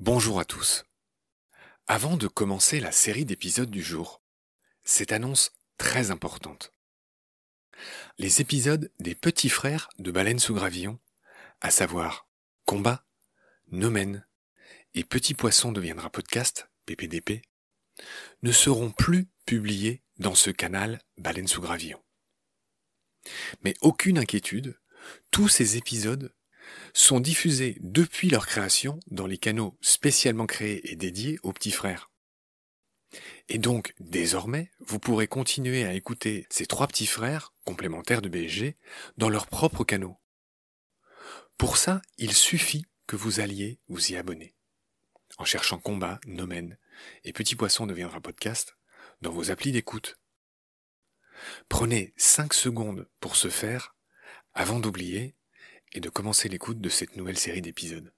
Bonjour à tous. Avant de commencer la série d'épisodes du jour, cette annonce très importante. Les épisodes des petits frères de Baleine sous Gravillon, à savoir Combat, Nomen et Petit Poisson deviendra podcast, PPDP, ne seront plus publiés dans ce canal Baleine sous Gravillon. Mais aucune inquiétude, tous ces épisodes sont diffusés depuis leur création dans les canaux spécialement créés et dédiés aux petits frères. Et donc, désormais, vous pourrez continuer à écouter ces trois petits frères, complémentaires de BSG, dans leurs propres canaux. Pour ça, il suffit que vous alliez vous y abonner. En cherchant Combat, Nomen et Petit Poisson deviendra podcast dans vos applis d'écoute. Prenez 5 secondes pour ce faire avant d'oublier et de commencer l'écoute de cette nouvelle série d'épisodes.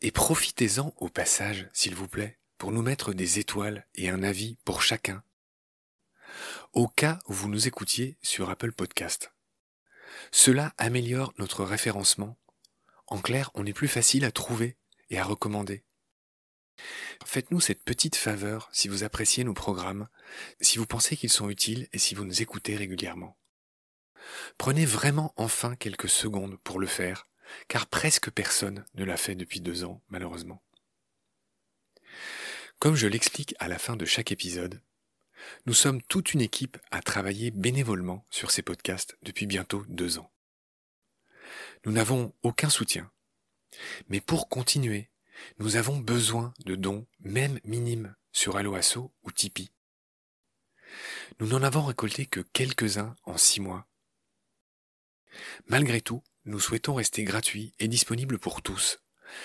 Et profitez-en au passage, s'il vous plaît, pour nous mettre des étoiles et un avis pour chacun. Au cas où vous nous écoutiez sur Apple Podcast. Cela améliore notre référencement. En clair, on est plus facile à trouver et à recommander. Faites-nous cette petite faveur si vous appréciez nos programmes, si vous pensez qu'ils sont utiles et si vous nous écoutez régulièrement. Prenez vraiment enfin quelques secondes pour le faire, car presque personne ne l'a fait depuis deux ans, malheureusement. Comme je l'explique à la fin de chaque épisode, nous sommes toute une équipe à travailler bénévolement sur ces podcasts depuis bientôt deux ans. Nous n'avons aucun soutien. Mais pour continuer, nous avons besoin de dons, même minimes, sur Alloasso ou Tipeee. Nous n'en avons récolté que quelques-uns en six mois, Malgré tout, nous souhaitons rester gratuits et disponibles pour tous.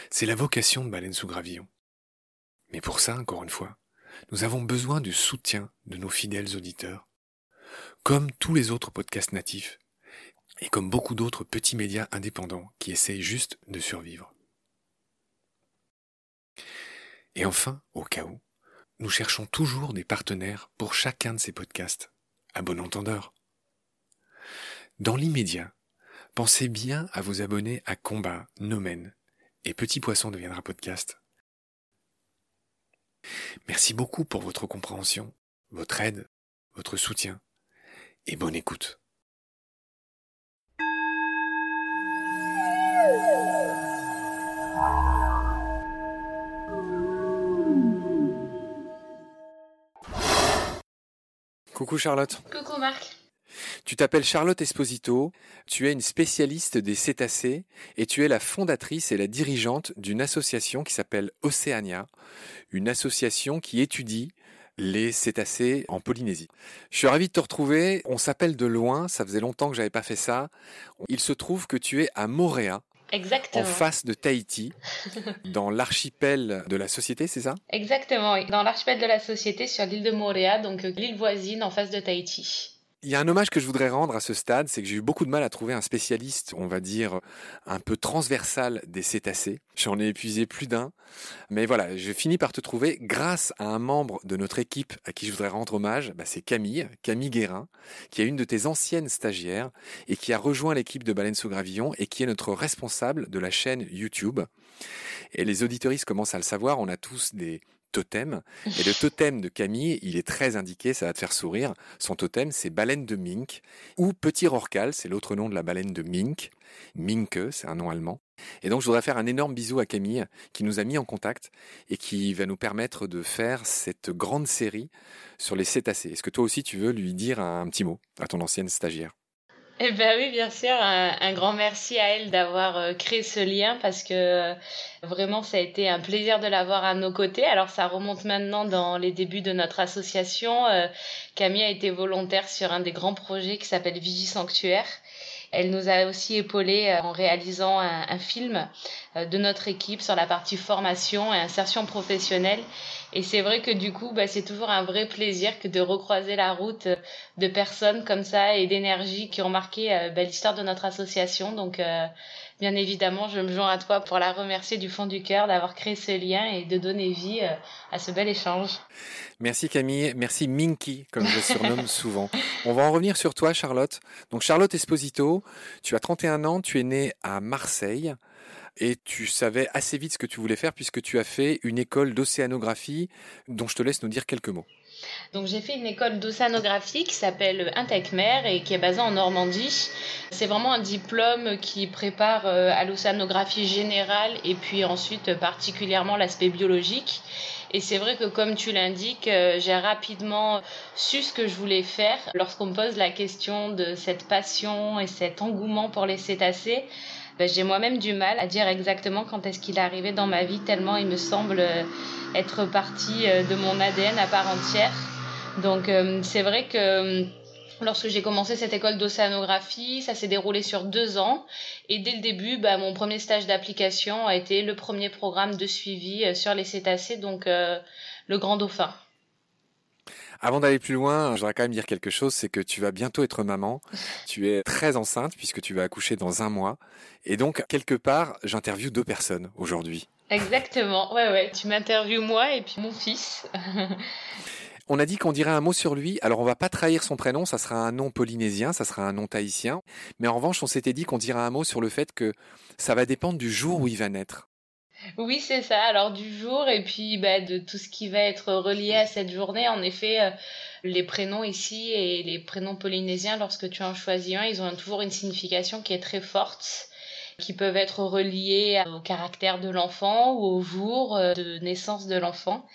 C'est la vocation de Baleine sous Gravillon. Mais pour ça, encore une fois, nous avons besoin du soutien de nos fidèles auditeurs. Comme tous les autres podcasts natifs, et comme beaucoup d'autres petits médias indépendants qui essayent juste de survivre. Et enfin, au cas où, nous cherchons toujours des partenaires pour chacun de ces podcasts, à bon entendeur. Dans l'immédiat, Pensez bien à vous abonner à Combat, Nomen et Petit Poisson deviendra podcast. Merci beaucoup pour votre compréhension, votre aide, votre soutien et bonne écoute. Coucou Charlotte. Coucou Marc. Tu t'appelles Charlotte Esposito, tu es une spécialiste des cétacés et tu es la fondatrice et la dirigeante d'une association qui s'appelle Océania, une association qui étudie les cétacés en Polynésie. Je suis ravi de te retrouver. On s'appelle de loin. Ça faisait longtemps que j'avais pas fait ça. Il se trouve que tu es à Moréa. Exactement. En face de Tahiti, dans l'archipel de la société, c'est ça? Exactement, oui. Dans l'archipel de la société sur l'île de Moréa, donc euh, l'île voisine en face de Tahiti. Il y a un hommage que je voudrais rendre à ce stade, c'est que j'ai eu beaucoup de mal à trouver un spécialiste, on va dire, un peu transversal des cétacés. J'en ai épuisé plus d'un. Mais voilà, je finis par te trouver grâce à un membre de notre équipe à qui je voudrais rendre hommage. Bah, c'est Camille, Camille Guérin, qui est une de tes anciennes stagiaires et qui a rejoint l'équipe de Baleine sous Gravillon et qui est notre responsable de la chaîne YouTube. Et les auditoristes commencent à le savoir, on a tous des totem. Et le totem de Camille, il est très indiqué, ça va te faire sourire. Son totem, c'est baleine de mink ou petit rorcal, c'est l'autre nom de la baleine de mink. Minke, c'est un nom allemand. Et donc, je voudrais faire un énorme bisou à Camille, qui nous a mis en contact et qui va nous permettre de faire cette grande série sur les cétacés. Est-ce que toi aussi, tu veux lui dire un petit mot à ton ancienne stagiaire? Eh ben oui, bien sûr, un, grand merci à elle d'avoir euh, créé ce lien parce que euh, vraiment ça a été un plaisir de l'avoir à nos côtés. Alors ça remonte maintenant dans les débuts de notre association. Euh, Camille a été volontaire sur un des grands projets qui s'appelle Vigie Sanctuaire elle nous a aussi épaulé euh, en réalisant un, film euh, de notre équipe sur la partie formation et insertion professionnelle. Et c'est vrai que du coup, bah, c'est toujours un vrai plaisir que de recroiser la route euh, de personnes comme ça et d'énergie qui ont marqué bah, l'histoire de notre association. Donc, bien évidemment, je me joins à toi pour la remercier du fond du cœur d'avoir créé ce lien et de donner vie à ce bel échange. Merci Camille, merci Minky, comme je surnomme souvent. On va en revenir sur toi, Charlotte. Donc Charlotte Esposito, tu as 31 ans, tu es née à Marseille. et tu savais assez vite ce que tu voulais faire puisque tu as fait une école d'océanographie dont je te laisse nous dire quelques mots. Donc j'ai fait une école d'océanographie qui s'appelle Intecmer et qui est basée en Normandie. C'est vraiment un diplôme qui prépare euh, à l'océanographie générale et puis ensuite particulièrement l'aspect biologique. Et c'est vrai que comme tu l'indiques, euh, j'ai rapidement su ce que je voulais faire. Lorsqu'on me pose la question de cette passion et cet engouement pour les cétacés, ben, j'ai moi-même du mal à dire exactement quand est-ce qu'il est arrivé dans ma vie, tellement il me semble euh, être partie de mon ADN à part entière. Donc euh, c'est vrai que euh, lorsque j'ai commencé cette école d'océanographie, ça s'est déroulé sur deux ans. Et dès le début, bah, mon premier stage d'application a été le premier programme de suivi euh, sur les cétacés, donc le grand dauphin. Avant d'aller plus loin, je voudrais quand même dire quelque chose, c'est que tu vas bientôt être maman. Tu es très enceinte puisque tu vas accoucher dans un mois. Et donc, quelque part, j'interviewe deux personnes aujourd'hui. Exactement, ouais, ouais. Tu m'interviews moi et puis mon fils. On a dit qu'on dirait un mot sur lui. Alors on va pas trahir son prénom, ça sera un nom polynésien, ça sera un nom tahitien. Mais en revanche, on s'était dit qu'on dirait un mot sur le fait que ça va dépendre du jour où il va naître. Oui, c'est ça. Alors du jour et puis bah, de tout ce qui va être relié à cette journée. En effet, euh, les prénoms ici et les prénoms polynésiens, lorsque tu en choisis un, ils ont toujours une signification qui est très forte qui peuvent être reliés au caractère de l'enfant ou au jour euh, de naissance de l'enfant.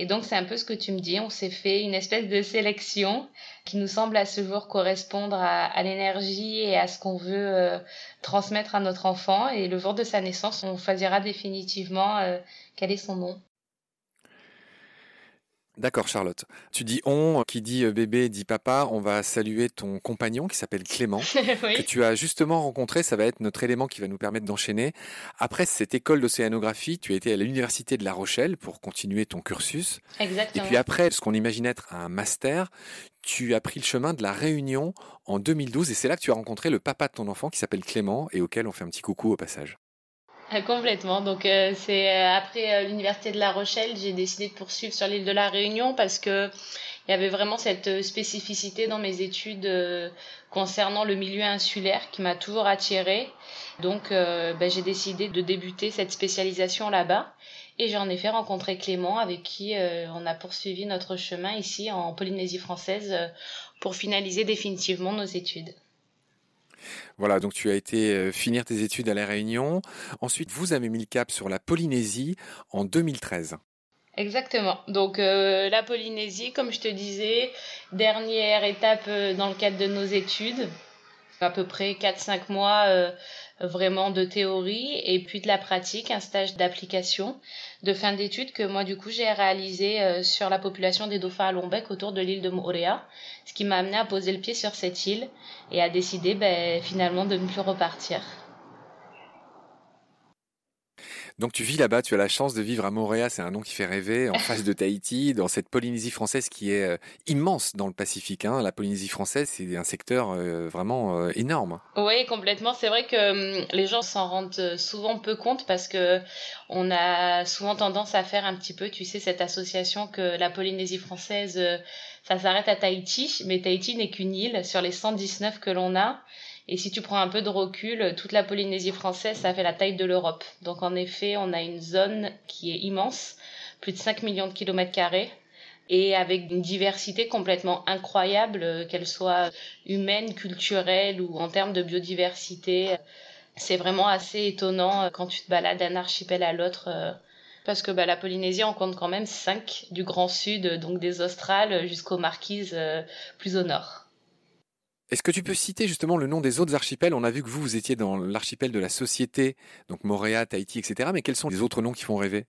Et donc, c'est un peu ce que tu me dis. On s'est fait une espèce de sélection qui nous semble à ce jour correspondre à, l'énergie et à ce qu'on veut euh, transmettre à notre enfant. Et le jour de sa naissance, on choisira définitivement euh, quel est son nom. D'accord, Charlotte. Tu dis on, qui dit euh, bébé dit papa. On va saluer ton compagnon qui s'appelle Clément, que tu as justement rencontré. Ça va être notre élément qui va nous permettre d'enchaîner. Après cette école d'océanographie, tu as été à l'université de La Rochelle pour continuer ton cursus. Exactement. Et puis après, ce qu'on imagine être un master, tu as pris le chemin de la Réunion en 2012 et c'est là que tu as rencontré le papa de ton enfant qui s'appelle Clément et auquel on fait un petit coucou au passage. Complètement. Donc euh, c'est euh, après euh, l'université de La Rochelle, j'ai décidé de poursuivre sur l'île de la Réunion parce que il y avait vraiment cette spécificité dans mes études concernant le milieu insulaire qui m'a toujours attirée. Donc ben, j'ai décidé de débuter cette spécialisation là-bas et j'en ai fait rencontrer Clément avec qui on a poursuivi notre chemin ici en Polynésie française pour finaliser définitivement nos études. Voilà, donc tu as été euh, finir tes études à La Réunion. Ensuite, vous avez mis le cap sur la Polynésie en 2013. Exactement. Donc euh, la Polynésie, comme je te disais, dernière étape euh, dans le cadre de nos études, à peu près 4-5 mois vraiment de théorie et puis de la pratique, un stage d'application de fin d'études que moi du coup j'ai réalisé euh, sur la population des dauphins à long bec autour de l'île de Moorea, ce qui m'a amené à poser le pied sur cette île et à décider ben, finalement de ne plus repartir. Donc tu vis là-bas, tu as la chance de vivre à Montréal, c'est un nom qui fait rêver, en face de Tahiti, dans cette Polynésie française qui est euh, immense dans le Pacifique. Hein. La Polynésie française, c'est un secteur euh, vraiment euh, énorme. Oui, complètement. C'est vrai que hum, les gens s'en rendent souvent peu compte parce que on a souvent tendance à faire un petit peu, tu sais, cette association que la Polynésie française, ça s'arrête à Tahiti, mais Tahiti n'est qu'une île sur les 119 que l'on a. Et si tu prends un peu de recul, toute la Polynésie française, ça fait la taille de l'Europe. Donc en effet, on a une zone qui est immense, plus de 5 millions de kilomètres carrés, et avec une diversité complètement incroyable, qu'elle soit humaine, culturelle ou en termes de biodiversité. C'est vraiment assez étonnant euh, quand tu te balades d'un archipel à l'autre. Euh, parce que bah, la Polynésie, on compte quand même 5 du Grand Sud, donc des Australes jusqu'aux Marquises euh, plus au nord. Est-ce que tu peux citer justement le nom des autres archipels? On a vu que vous, vous étiez dans l'archipel de la Société, donc Moréa, Tahiti, etc. Mais quels sont les autres noms qui font rêver?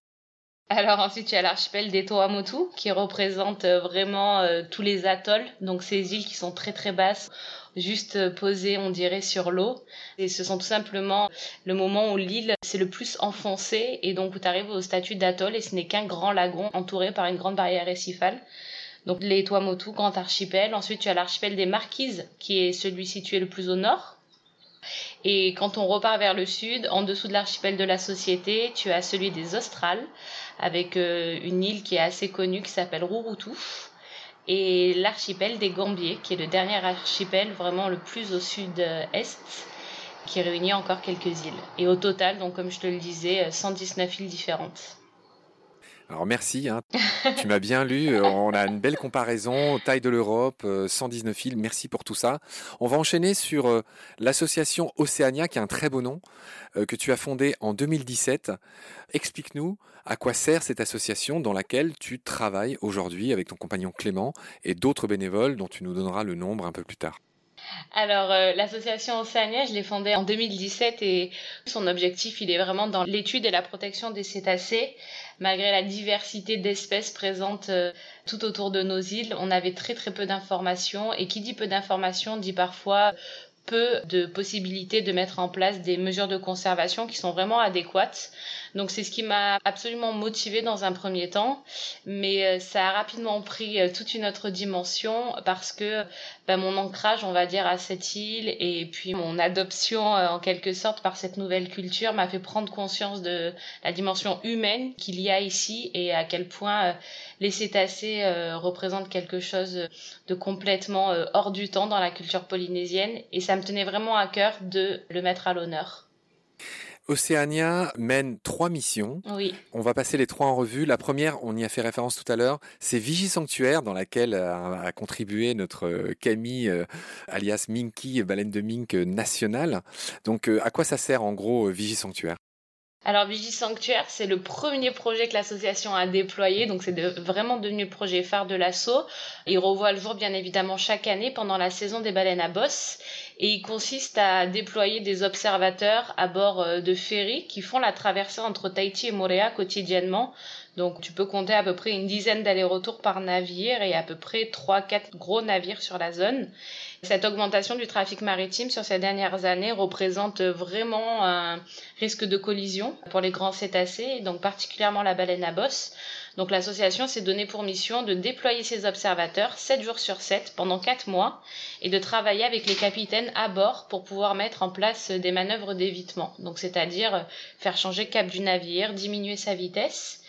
Alors ensuite, il y a l'archipel des Toamotu qui représente euh, vraiment euh, tous les atolls, donc ces îles qui sont très très basses, juste euh, posées, on dirait, sur l'eau. Et ce sont tout simplement le moment où l'île c'est le plus enfoncé et donc où tu arrives au statut d'atoll et ce n'est qu'un grand lagon entouré par une grande barrière récifale. Donc les Tuamotu, grand archipel. Ensuite, tu as l'archipel des Marquises, qui est celui situé le plus au nord. Et quand on repart vers le sud, en dessous de l'archipel de la Société, tu as celui des Australes, avec euh, une île qui est assez connue qui s'appelle Rurutu. Et l'archipel des Gambiers, qui est le dernier archipel vraiment le plus au sud-est qui réunit encore quelques îles. Et au total, donc comme je te le disais, 119 îles différentes. Alors merci, hein. tu m'as bien lu, euh, on a une belle comparaison, taille de l'Europe, 119 euh, îles, merci pour tout ça. On va enchaîner sur euh, l'association Océania, qui a un très beau nom, que tu as fondé en 2017. Explique-nous à quoi sert cette association dans laquelle tu travailles aujourd'hui avec ton compagnon Clément et d'autres bénévoles dont tu nous donneras le nombre un peu plus tard. Alors, euh, l'association Océania, je l'ai fondée en 2017 et son objectif, il est vraiment dans l'étude et la protection des cétacés. Malgré la diversité d'espèces présentes euh, tout autour de nos îles, on avait très très peu d'informations et qui dit peu d'informations dit parfois peu de possibilités de mettre en place des mesures de conservation qui sont vraiment adéquates. Donc c'est ce qui m'a absolument motivée dans un premier temps, mais euh, ça a rapidement pris euh, toute une autre dimension parce que ben, mon ancrage, on va dire, à cette île et puis mon adoption euh, en quelque sorte par cette nouvelle culture m'a fait prendre conscience de la dimension humaine qu'il y a ici et à quel point les cétacés représentent quelque chose de complètement hors du temps dans la culture polynésienne et ça me tenait vraiment à cœur de le mettre à l'honneur. Océania mène trois missions. Oui. On va passer les trois en revue. La première, on y a fait référence tout à l'heure, c'est Vigie Sanctuaire, dans laquelle a, contribué notre euh, Camille, euh, alias Minky, baleine de mink nationale. Donc, euh, à quoi ça sert en gros Vigie Sanctuaire? Alors Vigie Sanctuaire, c'est le premier projet que l'association a déployé, donc c'est vraiment devenu le projet phare de l'assaut. Il revoit le jour bien évidemment chaque année pendant la saison des baleines à bosse et il consiste à déployer des observateurs à bord euh, de ferries qui font la traversée entre Tahiti et Moréa quotidiennement. Donc tu peux compter à peu près une dizaine d'allers-retours par navire et à peu près 3-4 gros navires sur la zone. Cette augmentation du trafic maritime sur ces dernières années représente vraiment un risque de collision pour les grands cétacés, donc particulièrement la baleine à bosse. Donc l'association s'est donné pour mission de déployer ses observateurs 7 jours sur 7 pendant 4 mois et de travailler avec les capitaines à bord pour pouvoir mettre en place des manœuvres d'évitement. Donc c'est-à-dire faire changer cap du navire, diminuer sa vitesse.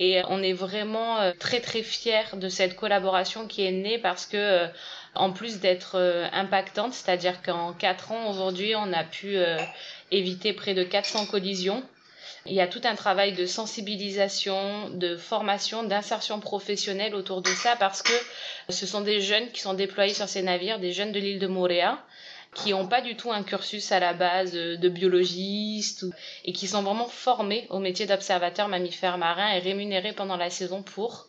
Et on est vraiment euh, très très fiers de cette collaboration qui est née parce que euh, en plus d'être euh, impactante, c'est-à-dire qu'en 4 ans aujourd'hui, on a pu euh, éviter près de 400 collisions. Il y a tout un travail de sensibilisation, de formation, d'insertion professionnelle autour de ça parce que ce sont des jeunes qui sont déployés sur ces navires, des jeunes de l'île de Moréa qui n'ont pas du tout un cursus à la base de biologistes et qui sont vraiment formés au métier d'observateur mammifère marin et rémunérés pendant la saison pour.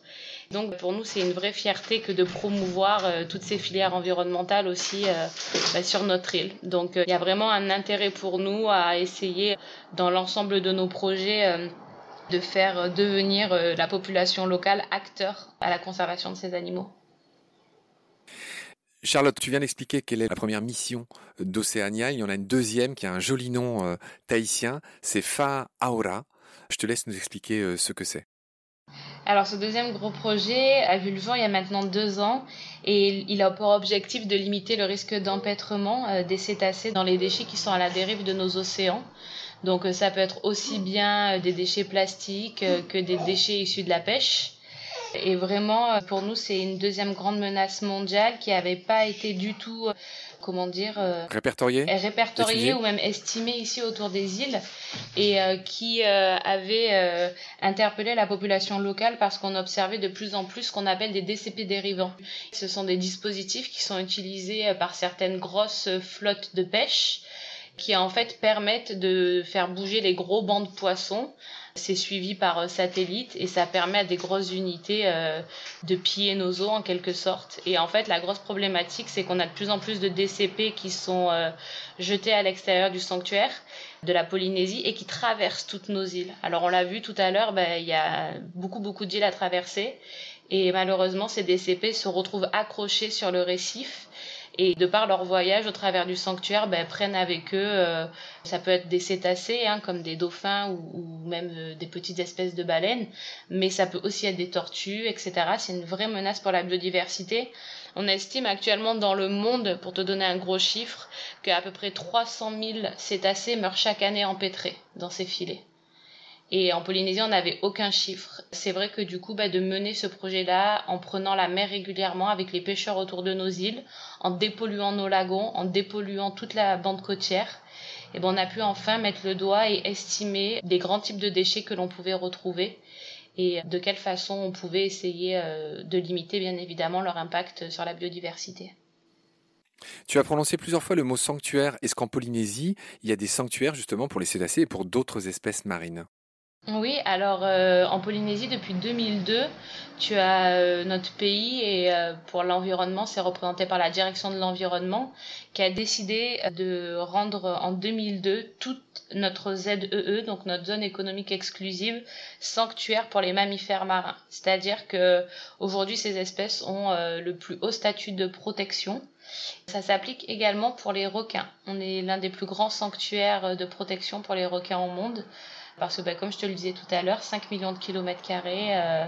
Donc pour nous, c'est une vraie fierté que de promouvoir euh, toutes ces filières environnementales aussi euh, bah, sur notre île. Donc euh, il y a vraiment un intérêt pour nous à essayer dans l'ensemble de nos projets de faire devenir la population locale acteur à la conservation de ces animaux. Charlotte, tu viens d'expliquer quelle est la première mission d'Océania. Il y en a une deuxième qui a un joli nom tahitien, c'est Fa Aura. Je te laisse nous expliquer ce que c'est. Alors ce deuxième gros projet a vu le jour il y a maintenant deux ans et il a pour objectif de limiter le risque d'empêtrement euh, des cétacés dans les déchets qui sont à la dérive de nos océans. Donc euh, ça peut être aussi bien euh, des déchets plastiques que des déchets issus de la pêche. Et vraiment, pour nous, c'est une deuxième grande menace mondiale qui n'avait pas été du tout comment dire euh, répertorié répertorié ou même estimé ici autour des îles et euh, qui euh, avait interpellé la population locale parce qu'on observait de plus en plus ce qu'on appelle des DCP dérivants. Ce sont des dispositifs qui sont utilisés par certaines grosses flottes de pêche qui en fait permettent de faire bouger les gros bancs de poissons c'est suivi par euh, satellite et ça permet à des grosses unités euh, de piller nos eaux en quelque sorte. Et en fait, la grosse problématique, c'est qu'on a de plus en plus de DCP qui sont euh, jetés à l'extérieur du sanctuaire de la Polynésie et qui traversent toutes nos îles. Alors on l'a vu tout à l'heure, ben, il y a beaucoup beaucoup d'îles à traverser et malheureusement ces DCP se retrouvent accrochés sur le récif et de par leur voyage au travers du sanctuaire, ben, prennent avec eux, euh, ça peut être des cétacés, hein, comme des dauphins ou, même euh, des petites espèces de baleines, mais ça peut aussi être des tortues, etc. C'est une vraie menace pour la biodiversité. On estime actuellement dans le monde, pour te donner un gros chiffre, qu'à peu près 300 000 cétacés meurent chaque année empêtrés dans ces filets. Et en Polynésie, on n'avait aucun chiffre. C'est vrai que du coup, bah, de mener ce projet-là en prenant la mer régulièrement avec les pêcheurs autour de nos îles, en dépolluant nos lagons, en dépolluant toute la bande côtière, et ben on a pu enfin mettre le doigt et estimer les grands types de déchets que l'on pouvait retrouver et de quelle façon on pouvait essayer euh, de limiter bien évidemment leur impact sur la biodiversité. Tu as prononcé plusieurs fois le mot sanctuaire. Est-ce qu'en Polynésie, il y a des sanctuaires justement pour les cétacés et pour d'autres espèces marines? Oui, alors euh, en Polynésie depuis 2002, tu as euh, notre pays et euh, pour l'environnement, c'est représenté par la direction de l'environnement qui a décidé de rendre en 2002 toute notre ZEE, e, donc notre zone économique exclusive, sanctuaire pour les mammifères marins. C'est-à-dire que aujourd'hui, ces espèces ont le plus haut statut de protection. Ça s'applique également pour les requins. On est l'un des plus grands sanctuaires de protection pour les requins au monde parce que bah, comme je te le disais tout à l'heure, 5 millions de kilomètres carrés, euh,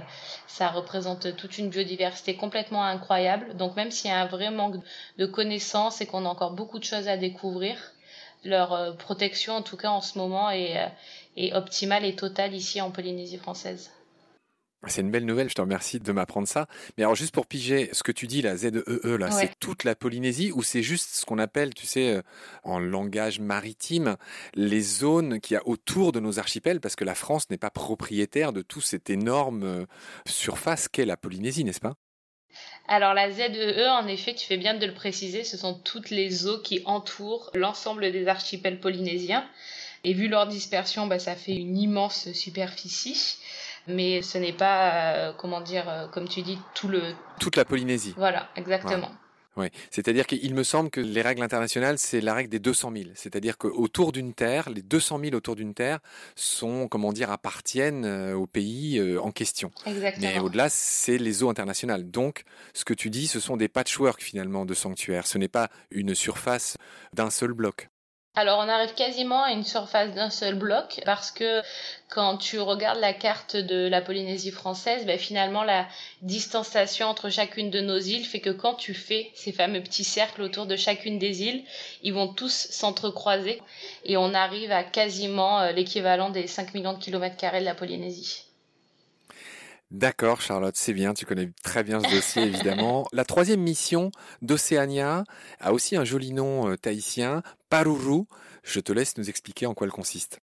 ça représente toute une biodiversité complètement incroyable. Donc même s'il y a un vrai manque de connaissances et qu'on a encore beaucoup de choses à découvrir, leur euh, protection en tout cas en ce moment est, euh, est optimale et totale ici en Polynésie française. C'est une belle nouvelle, je te remercie de m'apprendre ça. Mais alors juste pour piger, ce que tu dis, la ZEE, e, là, c'est toute la Polynésie ou c'est juste ce qu'on appelle, tu sais, euh, en langage maritime, les zones qu'il y a autour de nos archipels, parce que la France n'est pas propriétaire de toute cette énorme euh, surface qu'est la Polynésie, n'est-ce pas? Alors la ZEE, e, en effet, tu fais bien de le préciser, ce sont toutes les eaux qui entourent l'ensemble des archipels polynésiens. Et vu leur dispersion, bah, ça fait une immense superficie mais ce n'est pas, euh, comment dire, euh, comme tu dis, tout le... Toute la Polynésie. Voilà, exactement. Oui, c'est-à-dire qu'il me semble que les règles internationales, c'est la règle des 200 000. C'est-à-dire qu'autour d'une terre, les 200 000 autour d'une terre sont, comment dire, appartiennent euh, au pays en question. Exactement. Mais au-delà, c'est les eaux internationales. Donc, ce que tu dis, ce sont des patchwork finalement de sanctuaires. Ce n'est pas une surface d'un seul bloc. Alors on arrive quasiment à une surface d'un seul bloc parce que quand tu regardes la carte de la Polynésie française, ben finalement la distanciation entre chacune de nos îles fait que quand tu fais ces fameux petits cercles autour de chacune des îles, ils vont tous s'entrecroiser et on arrive à quasiment euh, l'équivalent des 5 millions de kilomètres carrés de la Polynésie. D'accord, Charlotte, c'est bien, tu connais très bien ce dossier, évidemment. La troisième mission d'Océania a aussi un joli nom euh, tahitien, Paruru. Je te laisse nous expliquer en quoi elle consiste.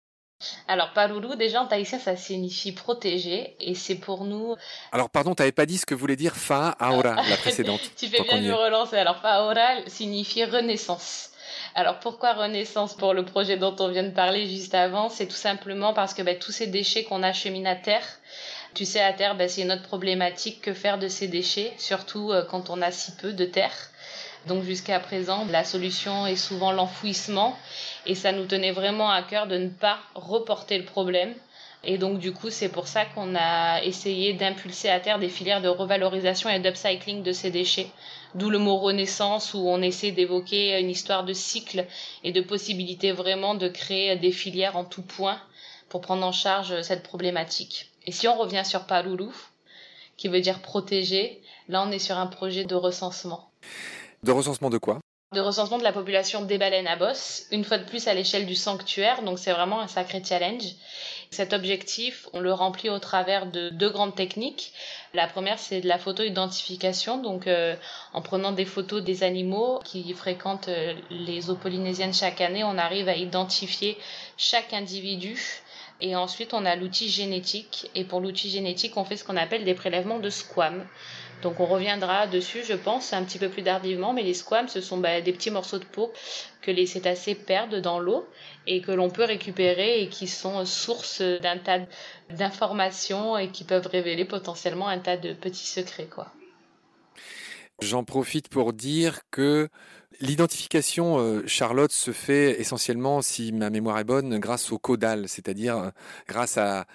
Alors, Paruru, déjà en tahitien, ça signifie protégé, et c'est pour nous... Alors, pardon, tu n'avais pas dit ce que voulait dire Fa Aora, la précédente. tu fais bien de me relancer. Alors, Fa Aora signifie renaissance. Alors pourquoi Renaissance pour le projet dont on vient de parler juste avant? C'est tout simplement parce que ben, tous ces déchets qu'on achemine à terre, tu sais, à terre, ben, c'est une autre problématique que faire de ces déchets, surtout euh, quand on a si peu de terre. Donc jusqu'à présent, la solution est souvent l'enfouissement et ça nous tenait vraiment à cœur de ne pas reporter le problème. Et donc du coup, c'est pour ça qu'on a essayé d'impulser à terre des filières de revalorisation et d'upcycling de ces déchets. D'où le mot renaissance où on essaie d'évoquer une histoire de cycle et de possibilité vraiment de créer des filières en tout point pour prendre en charge cette problématique. Et si on revient sur Palulu, qui veut dire protéger, là on est sur un projet de recensement. De recensement de quoi? De recensement de la population des baleines à bosse, une fois de plus à l'échelle du sanctuaire, donc c'est vraiment un sacré challenge. Cet objectif, on le remplit au travers de deux grandes techniques. La première, c'est de la photo-identification, donc euh, en prenant des photos des animaux qui fréquentent euh, les eaux polynésiennes chaque année, on arrive à identifier chaque individu et ensuite, on a l'outil génétique. Et pour l'outil génétique, on fait ce qu'on appelle des prélèvements de squam. Donc on reviendra dessus, je pense, un petit peu plus tardivement, mais les squams, ce sont bah, des petits morceaux de peau que les cétacés perdent dans l'eau et que l'on peut récupérer et qui sont source d'un tas d'informations et qui peuvent révéler potentiellement un tas de petits secrets. J'en profite pour dire que L'identification, euh, Charlotte, se fait essentiellement, si ma mémoire est bonne, grâce au caudal, c'est-à-dire euh, grâce à,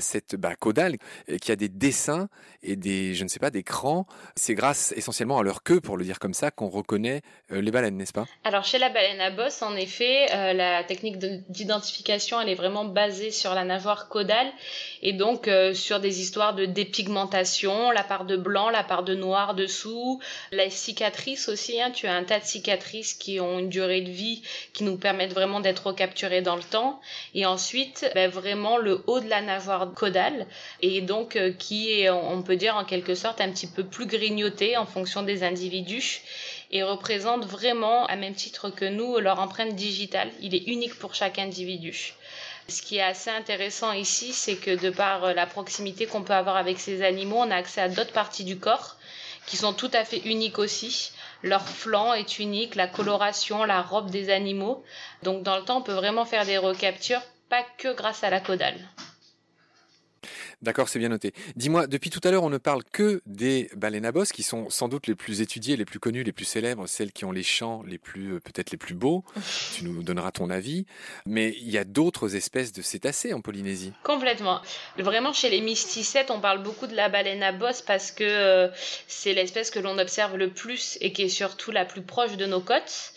cette bah, caudale euh, qui a des dessins et des, je ne sais pas, des crans. C'est grâce essentiellement à leur queue, pour le dire comme ça, qu'on reconnaît les baleines, n'est-ce pas? Alors chez la baleine à bosse, en effet, la technique d'identification, elle est vraiment basée sur la nageoire caudale et donc sur des histoires de dépigmentation, la part de blanc, la part de noir dessous, la cicatrice aussi. Hein, tu as un tas de cicatrices qui ont une durée de vie qui nous permettent vraiment d'être recapturés dans le temps. Et ensuite, ben, vraiment le haut de la nageoire caudale et donc euh, qui est, on peut dire en quelque sorte, un petit peu plus grignoté en fonction des individus et représente vraiment, à même titre que nous, leur empreinte digitale. Il est unique pour chaque individu. Ce qui est assez intéressant ici, c'est que de par la proximité qu'on peut avoir avec ces animaux, on a accès à d'autres parties du corps qui sont tout à fait uniques aussi. Leur flanc est unique, la coloration, la robe des animaux. Donc dans le temps, on peut vraiment faire des recaptures, pas que grâce à la caudale. D'accord, c'est bien noté. Dis-moi, depuis tout à l'heure, on ne parle que des baleines à bosse, qui sont sans doute les plus étudiées, les plus connues, les plus célèbres, celles qui ont les chants les plus, euh, peut-être les plus beaux. tu nous donneras ton avis. Mais il y a d'autres espèces de cétacés en Polynésie. Complètement. Vraiment, chez les mysticètes, on parle beaucoup de la baleine à bosse parce que euh, c'est l'espèce que l'on observe le plus et qui est surtout la plus proche de nos côtes.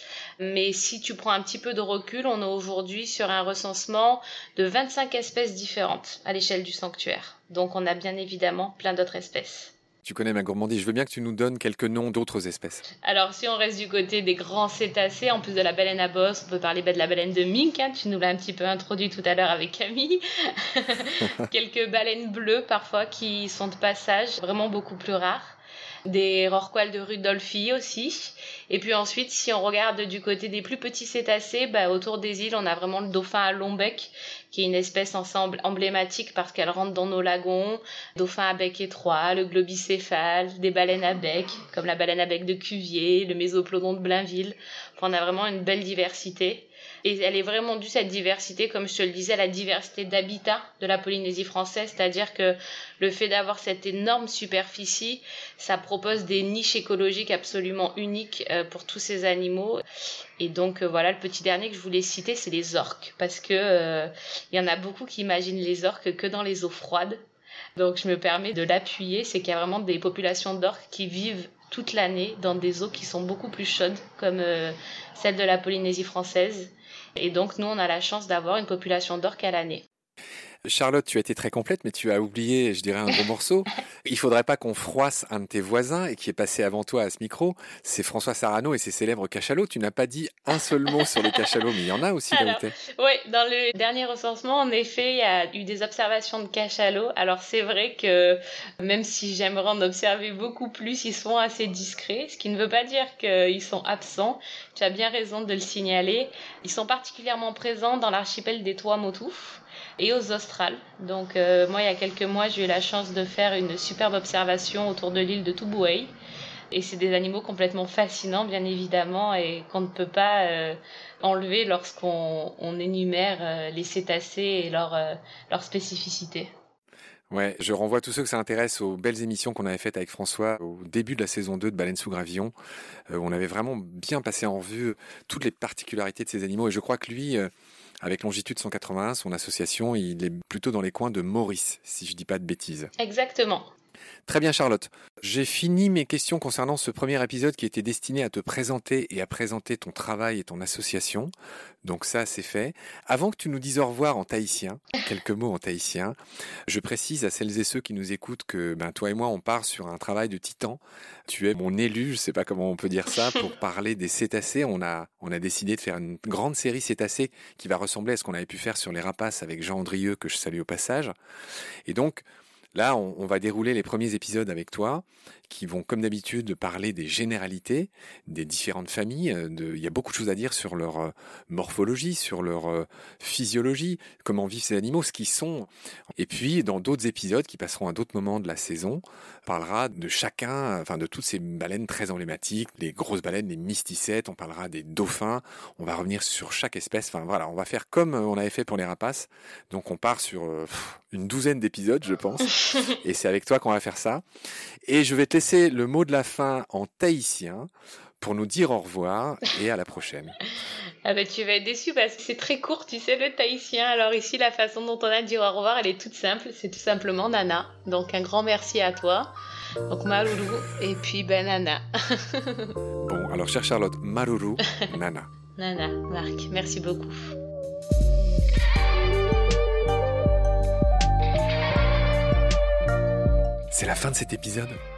Mais si tu prends un petit peu de recul, on est aujourd'hui sur un recensement de 25 espèces différentes à l'échelle du sanctuaire. Donc on a bien évidemment plein d'autres espèces. Tu connais ma gourmandise, je veux bien que tu nous donnes quelques noms d'autres espèces. Alors si on reste du côté des grands cétacés, en plus de la baleine à bosse, on peut parler bah, de la baleine de mink, hein. tu nous l'as un petit peu introduit tout à l'heure avec Camille. quelques baleines bleues parfois qui sont de passage, vraiment beaucoup plus rares des rorquals de Rudolphi aussi. Et puis ensuite, si on regarde du côté des plus petits cétacés, bah, autour des îles, on a vraiment le dauphin à long bec, qui est une espèce ensemble emblématique parce qu'elle rentre dans nos lagons. Dauphin à bec étroit, le globicéphale, des baleines à bec, comme la baleine à bec de Cuvier, le mésoplodon de Blainville. On a vraiment une belle diversité. Et elle est vraiment due, cette diversité, comme je te le disais, à la diversité d'habitat de la Polynésie française, c'est-à-dire que le fait d'avoir cette énorme superficie, ça propose des niches écologiques absolument uniques euh, pour tous ces animaux. Et donc euh, voilà, le petit dernier que je voulais citer, c'est les orques, parce que euh, il y en a beaucoup qui imaginent les orques que dans les eaux froides. Donc je me permets de l'appuyer, c'est qu'il y a vraiment des populations d'orques qui vivent toute l'année dans des eaux qui sont beaucoup plus chaudes, comme celle de la Polynésie française. Et donc, nous, on a la chance d'avoir une population d'orques à l'année. Charlotte, tu as été très complète, mais tu as oublié, je dirais, un gros morceau. Il faudrait pas qu'on froisse un de tes voisins et qui est passé avant toi à ce micro. C'est François Sarano et ses célèbres cachalots. Tu n'as pas dit un seul mot sur les cachalots, mais il y en a aussi là Oui, dans le dernier recensement, en effet, il y a eu des observations de cachalots. Alors c'est vrai que même si j'aimerais en observer beaucoup plus, ils sont assez discrets, ce qui ne veut pas dire qu'ils sont absents. Tu as bien raison de le signaler. Ils sont particulièrement présents dans l'archipel des Tuamotu et aux Donc euh, moi, il y a quelques mois, j'ai eu la chance de faire une superbe observation autour de l'île de Tubuai. Et c'est des animaux complètement fascinants, bien évidemment, et qu'on ne peut pas euh, enlever lorsqu'on énumère euh, les cétacés et leur, leur spécificité. Ouais, je renvoie tous ceux que ça intéresse aux belles émissions qu'on avait faites avec François au début de la saison 2 de Baleine sous Gravillon. on avait vraiment bien passé en revue toutes les particularités de ces animaux et je crois que lui, avec Longitude 181, son association, il est plutôt dans les coins de Maurice, si je ne dis pas de bêtises. Exactement. Très bien Charlotte. J'ai fini mes questions concernant ce premier épisode qui était destiné à te présenter et à présenter ton travail et ton association. Donc ça c'est fait. Avant que tu nous dises au revoir en tahitien, quelques mots en tahitien, je précise à celles et ceux qui nous écoutent que ben, toi et moi on part sur un travail de titan. Tu es mon élu, je ne sais pas comment on peut dire ça, pour parler des cétacés. On a, on a décidé de faire une grande série cétacés qui va ressembler à ce qu'on avait pu faire sur les rapaces avec Jean Andrieux que je salue au passage. Et donc Là, on, va dérouler les premiers épisodes avec toi, qui vont, comme d'habitude, parler des généralités des différentes familles. Euh, il y a beaucoup de choses à dire sur leur euh, morphologie, sur leur euh, physiologie, comment vivent ces animaux, ce qu'ils sont. Et puis, dans d'autres épisodes qui passeront à d'autres moments de la saison, on parlera de chacun, enfin de toutes ces baleines très emblématiques, les grosses baleines, les mysticètes, on parlera des dauphins, on va revenir sur chaque espèce. Enfin voilà, on va faire comme on avait fait pour les rapaces. Donc on part sur une douzaine d'épisodes, je pense. et c'est avec toi qu'on va faire ça. Et je vais te laisser le mot de la fin en tahitien pour nous dire au revoir et à la prochaine. Ah ben, tu vas être déçu parce que c'est très court, tu sais, le tahitien. Alors ici, la façon dont on a de dire au revoir, elle est toute simple. C'est tout simplement Nana. Donc un grand merci à toi. Donc Maruru et puis ben Nana. bon, alors chère Charlotte, Maruru, Nana. Nana, Marc, merci beaucoup. C'est la fin de cet épisode.